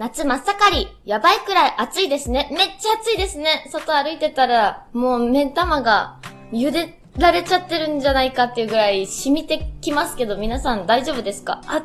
夏真っ盛り。やばいくらい暑いですね。めっちゃ暑いですね。外歩いてたら、もう目ん玉が茹でられちゃってるんじゃないかっていうぐらい染みてきますけど、皆さん大丈夫ですか？熱っ、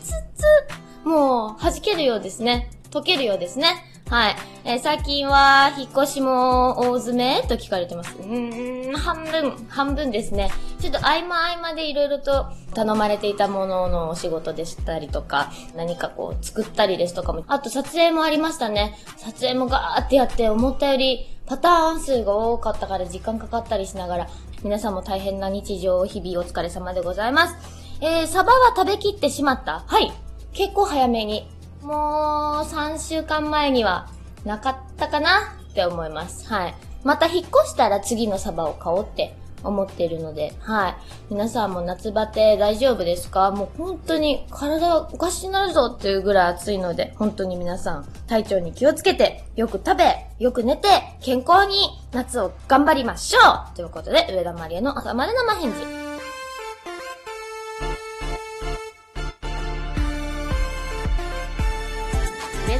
熱っ、もう弾けるようですね。溶けるようですね。はい。えー、最近は、引っ越しも大詰めと聞かれてます。うーん、半分、半分ですね。ちょっと合間合間でいろいろと頼まれていたもののお仕事でしたりとか、何かこう作ったりですとかも、あと撮影もありましたね。撮影もガーってやって思ったよりパターン数が多かったから時間かかったりしながら、皆さんも大変な日常を、日々お疲れ様でございます。えー、サバは食べきってしまったはい。結構早めに。もう、3週間前には、なかったかなって思います。はい。また引っ越したら次のサバを買おうって思っているので、はい。皆さんも夏バテ大丈夫ですか？もう本当に体おかしになるぞっていうぐらい暑いので、本当に皆さん体調に気をつけて、よく食べ、よく寝て、健康に夏を頑張りましょうということで、上田まりえの朝まで生返事。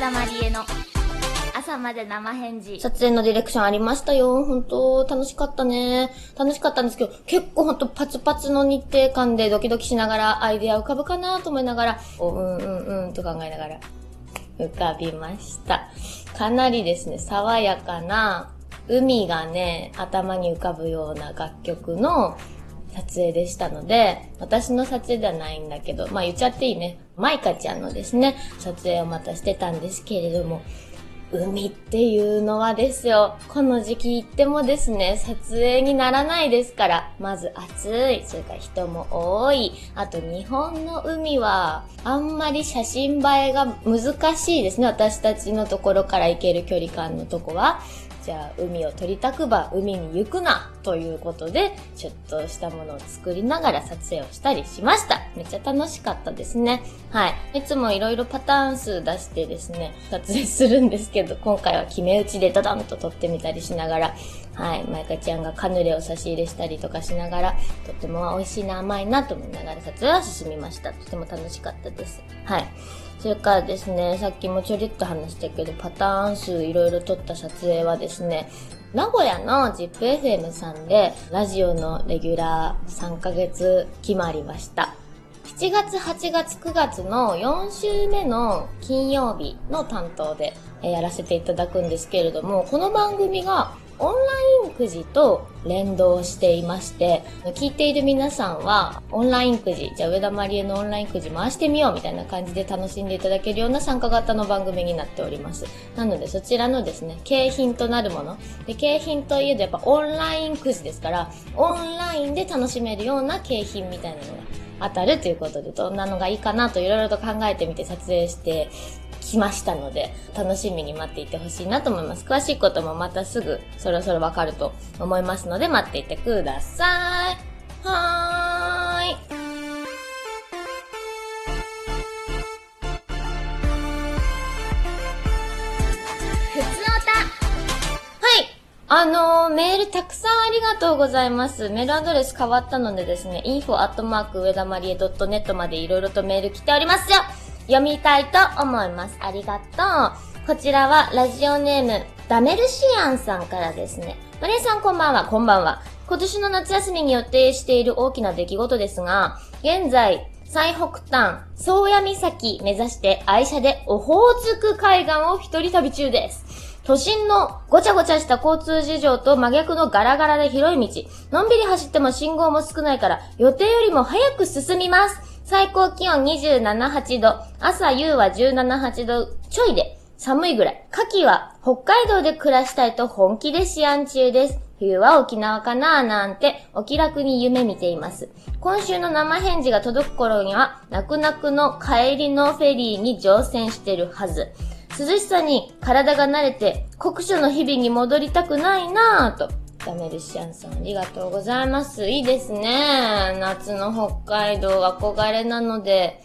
田まりえの朝まで生返事。撮影のディレクションありましたよ。本当楽しかったね。楽しかったんですけど、結構ほんとパツパツの日程感でドキドキしながらアイデア浮かぶかなと思いながら、おうんうんうんと考えながら浮かびました。かなりですね、爽やかな海がね、頭に浮かぶような楽曲の撮影でしたので、私の撮影ではないんだけど、まあ言っちゃっていいね。マイカちゃんのですね、撮影をまたしてたんですけれども、海っていうのはですよ、この時期行ってもですね、撮影にならないですから、まず暑い、それから人も多い、あと日本の海は、あんまり写真映えが難しいですね、私たちのところから行ける距離感のとこは。じゃあ海を撮りたくば海に行くなということで、ちょっとしたものを作りながら撮影をしたりしました。めっちゃ楽しかったですね。はい。いつもいろいろパターン数出してですね、撮影するんですけど、今回は決め打ちでドドンと撮ってみたりしながら、はい。マイカちゃんがカヌレを差し入れしたりとかしながら、とっても美味しいな、甘いなと思いながら撮影は進みました。とても楽しかったです。はい。それからですね、さっきもちょりっと話したけど、パターン数いろいろ撮った撮影はですね、名古屋の ZIPFM さんで、ラジオのレギュラー3ヶ月決まりました。7月、8月、9月の4週目の金曜日の担当でやらせていただくんですけれども、この番組がオンラインくじと連動していまして、聞いている皆さんは、オンラインくじ、じゃあ上田まりえのオンラインくじ回してみようみたいな感じで楽しんでいただけるような参加型の番組になっております。なのでそちらのですね、景品となるもの。で、景品といえどやっぱオンラインくじですから、オンラインで楽しめるような景品みたいなのが当たるということで、どんなのがいいかなといろいろと考えてみて撮影して来ましたので、楽しみに待っていてほしいなと思います。詳しいこともまたすぐそろそろわかると思いますので、待っていてください。はーい。あのー、メールたくさんありがとうございます。メールアドレス変わったのでですね、info アットマーク上田まりえ .net までいろいろとメール来ておりますよ。読みたいと思います。ありがとう。こちらはラジオネーム、ダメルシアンさんからですね。マリエさんこんばんは、こんばんは。今年の夏休みに予定している大きな出来事ですが、現在、最北端、宗谷岬目指して愛車でオホーツク海岸を一人旅中です。都心のごちゃごちゃした交通事情と真逆のガラガラで広い道。のんびり走っても信号も少ないから予定よりも早く進みます。最高気温27、8度、朝夕は17、8度ちょいで寒いぐらい。夏季は北海道で暮らしたいと本気で試案中です。冬は沖縄かななんてお気楽に夢見ています。今週の生返事が届く頃には、泣く泣くの帰りのフェリーに乗船してるはず。涼しさに体が慣れて酷暑の日々に戻りたくないなぁとダメルシアンさん、ありがとうございます。いいですね。夏の北海道憧れなので、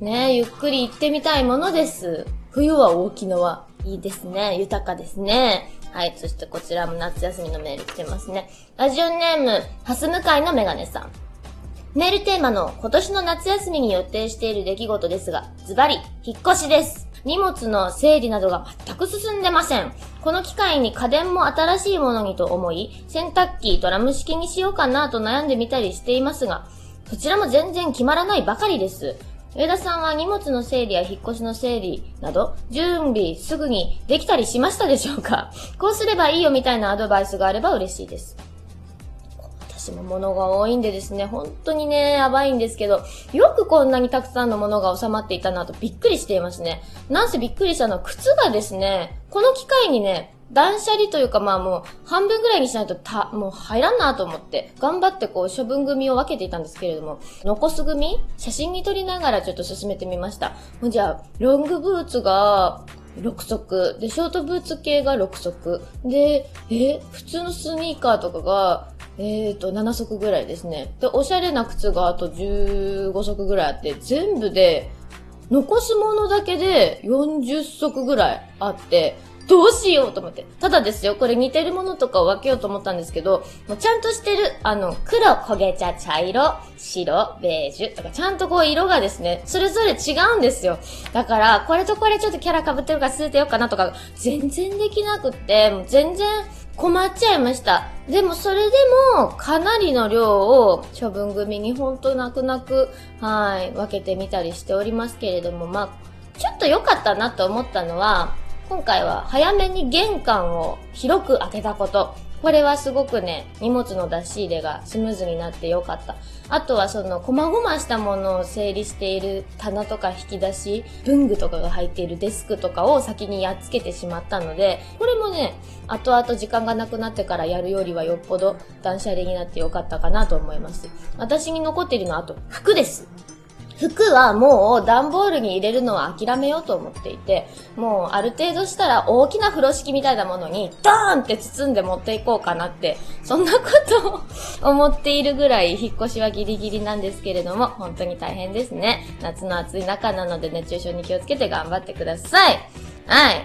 ね、ゆっくり行ってみたいものです。冬は沖縄。いいですね。豊かですね。はい。そしてこちらも夏休みのメール来てますね。ラジオネーム、ハス向かいのメガネさん。メールテーマの今年の夏休みに予定している出来事ですが、ズバリ、引っ越しです。荷物の整理などが全く進んでません。この機会に家電も新しいものにと思い、洗濯機、ドラム式にしようかなと悩んでみたりしていますが、そちらも全然決まらないばかりです。上田さんは荷物の整理や引っ越しの整理など、準備すぐにできたりしましたでしょうか？こうすればいいよみたいなアドバイスがあれば嬉しいです。私も物が多いんでですね、本当にね、やばいんですけど、よくこんなにたくさんの物が収まっていたなとびっくりしていますね。なんせびっくりしたのは靴がですね、この機会にね、断捨離というかまあもう半分ぐらいにしないとた、もう入らんなと思って、頑張ってこう処分組を分けていたんですけれども、残す組写真に撮りながらちょっと進めてみました。もうじゃあ、ロングブーツが、6足。で、ショートブーツ系が6足。で、え、普通のスニーカーとかが、えーと、7足ぐらいですね。で、おしゃれな靴があと15足ぐらいあって、全部で、残すものだけで40足ぐらいあって、どうしようと思って。ただですよ、これ似てるものとかを分けようと思ったんですけど、もうちゃんとしてる、あの、黒、焦げ茶、茶色、白、ベージュとか、ちゃんとこう色がですね、それぞれ違うんですよ。だから、これとこれちょっとキャラ被ってるから捨ててようかなとか、全然できなくって、もう全然困っちゃいました。でもそれでも、かなりの量を処分組にほんと泣く泣く、はい、分けてみたりしておりますけれども、まあ、ちょっと良かったなと思ったのは、今回は早めに玄関を広く開けたこと。これはすごくね、荷物の出し入れがスムーズになってよかった。あとはその、細々したものを整理している棚とか引き出し、文具とかが入っているデスクとかを先にやっつけてしまったので、これもね、後々時間がなくなってからやるよりはよっぽど断捨離になってよかったかなと思います。私に残っているのはあと服です。服はもう段ボールに入れるのは諦めようと思っていて、もうある程度したら大きな風呂敷みたいなものにドーンって包んで持っていこうかなって、そんなことを思っているぐらい引っ越しはギリギリなんですけれども、本当に大変ですね。夏の暑い中なので熱中症に気をつけて頑張ってください。はい。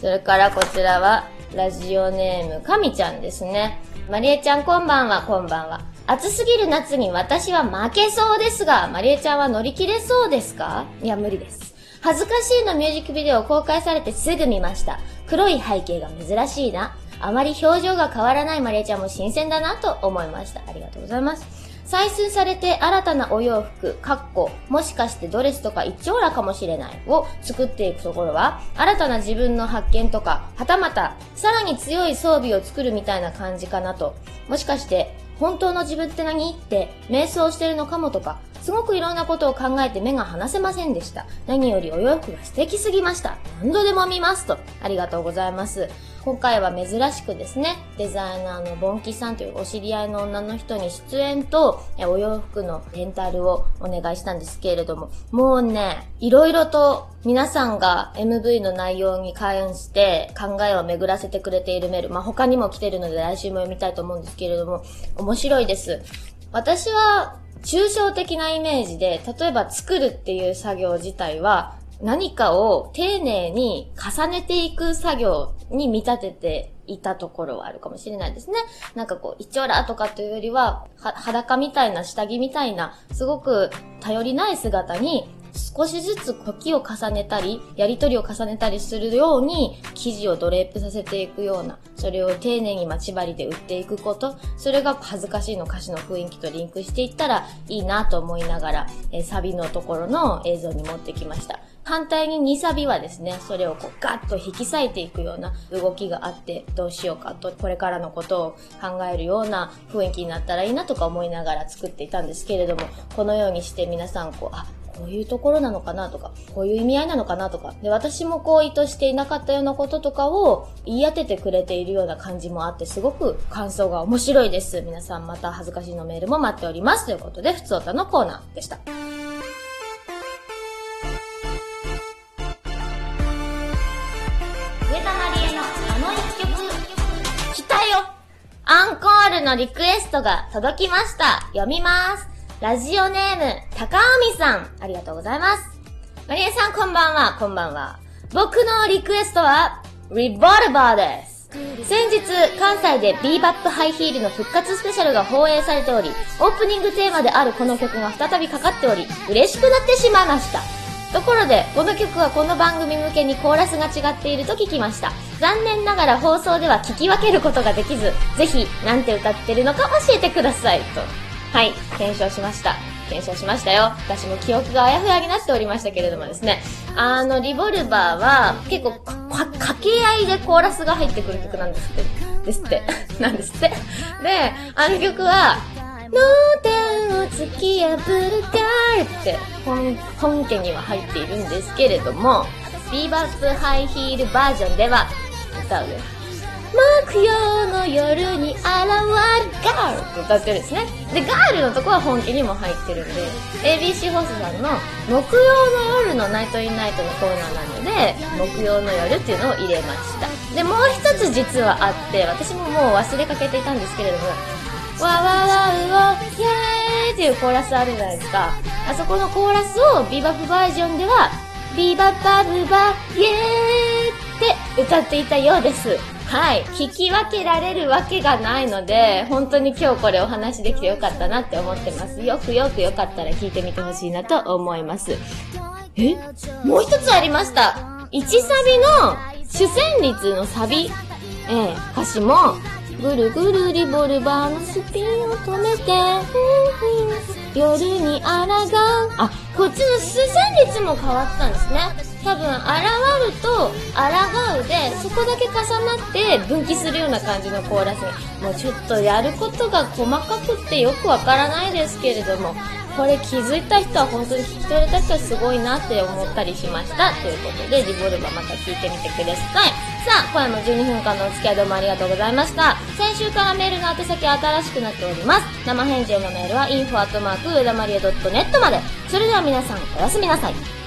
それからこちらは、ラジオネーム、かみちゃんですね。まりえちゃんこんばんは、こんばんは。暑すぎる夏に私は負けそうですが、まりえちゃんは乗り切れそうですか？いや、無理です。恥ずかしいのミュージックビデオ公開されてすぐ見ました。黒い背景が珍しいな。あまり表情が変わらないまりえちゃんも新鮮だなと思いました。ありがとうございます。採寸されて新たなお洋服、かっこ、もしかしてドレスとか一丁羅かもしれないを作っていくところは、新たな自分の発見とか、はたまた、さらに強い装備を作るみたいな感じかなと。もしかして、本当の自分って何？って瞑想してるのかもとか、すごくいろんなことを考えて目が離せませんでした。何よりお洋服が素敵すぎました。何度でも見ますと。ありがとうございます。今回は珍しくですね、デザイナーのボンキさんというお知り合いの女の人に出演と、お洋服のレンタルをお願いしたんですけれども、もうね、いろいろと皆さんが MV の内容に関して考えを巡らせてくれているメール、まあ、他にも来てるので来週も読みたいと思うんですけれども、面白いです。私は抽象的なイメージで、例えば作るっていう作業自体は、何かを丁寧に重ねていく作業に見立てていたところはあるかもしれないですね。なんかこう、一丁らとかというよりは、は、裸みたいな下着みたいな、すごく頼りない姿に少しずつ時を重ねたり、やりとりを重ねたりするように、生地をドレープさせていくような、それを丁寧に待ち針で打っていくこと、それが恥ずかしいの歌詞の雰囲気とリンクしていったらいいなと思いながら、えサビのところの映像に持ってきました。反対に2サビはですね、それをこうガッと引き裂いていくような動きがあって、どうしようかと、これからのことを考えるような雰囲気になったらいいなとか思いながら作っていたんですけれども、このようにして皆さんこう、あ、こういうところなのかなとか、こういう意味合いなのかなとか、で、私もこう意図していなかったようなこととかを言い当ててくれているような感じもあって、すごく感想が面白いです。皆さんまた恥ずかしいのメールも待っております。ということで、ふつおたのコーナーでした。アンコールのリクエストが届きました。読みます。ラジオネーム、高海さん。ありがとうございます。マリエさんこんばんは、こんばんは。僕のリクエストは、リボルバーです。先日、関西でビーバップハイヒールの復活スペシャルが放映されており、オープニングテーマであるこの曲が再びかかっており、嬉しくなってしまいました。ところで、この曲はこの番組向けにコーラスが違っていると聞きました。残念ながら放送では聞き分けることができず、ぜひ、なんて歌ってるのか教えてください。と。はい、検証しました。検証しましたよ。私も記憶があやふやになっておりましたけれどもですね。あの、リボルバーは、結構、か、掛け合いでコーラスが入ってくる曲なんですって。ですって。なんですって。で、あの曲は、のーを突き破るかって本、本家には入っているんですけれども、ビーバップハイヒールバージョンでは、歌うよ。木曜の夜に現れるガールって歌ってるんですね。で、ガールのとこは本家にも入ってるんで、ABC ホースさんの木曜の夜のナイトインナイトのコーナーなので、木曜の夜っていうのを入れました。で、もう一つ実はあって、私ももう忘れかけていたんですけれども、わわわうわ、イェーイっていうコーラスあるじゃないですか。あそこのコーラスをビバフバージョンでは、ビババブバ、イェーイって歌っていたようです。はい。聞き分けられるわけがないので、本当に今日これお話できてよかったなって思ってます。よくよくよかったら聞いてみてほしいなと思います。え？もう一つありました。1サビの主旋律のサビ、ええ歌詞も、ぐるぐるリボルバーのスピンを止めて、夜にあらがう。あ、こっちの主旋律も変わったんですね。多分、あらわると、あらがうで、そこだけ重なって分岐するような感じのコーラスに。もうちょっとやることが細かくってよくわからないですけれども、これ気づいた人は本当に聞き取れた人はすごいなって思ったりしました。ということで、リボルバーまた聞いてみてください。さあ、今夜も12分間のお付き合いどうもありがとうございました。先週からメールの宛先新しくなっております。生返事へのメールは info@ 上田マリエ .net まで。それでは皆さん、おやすみなさい。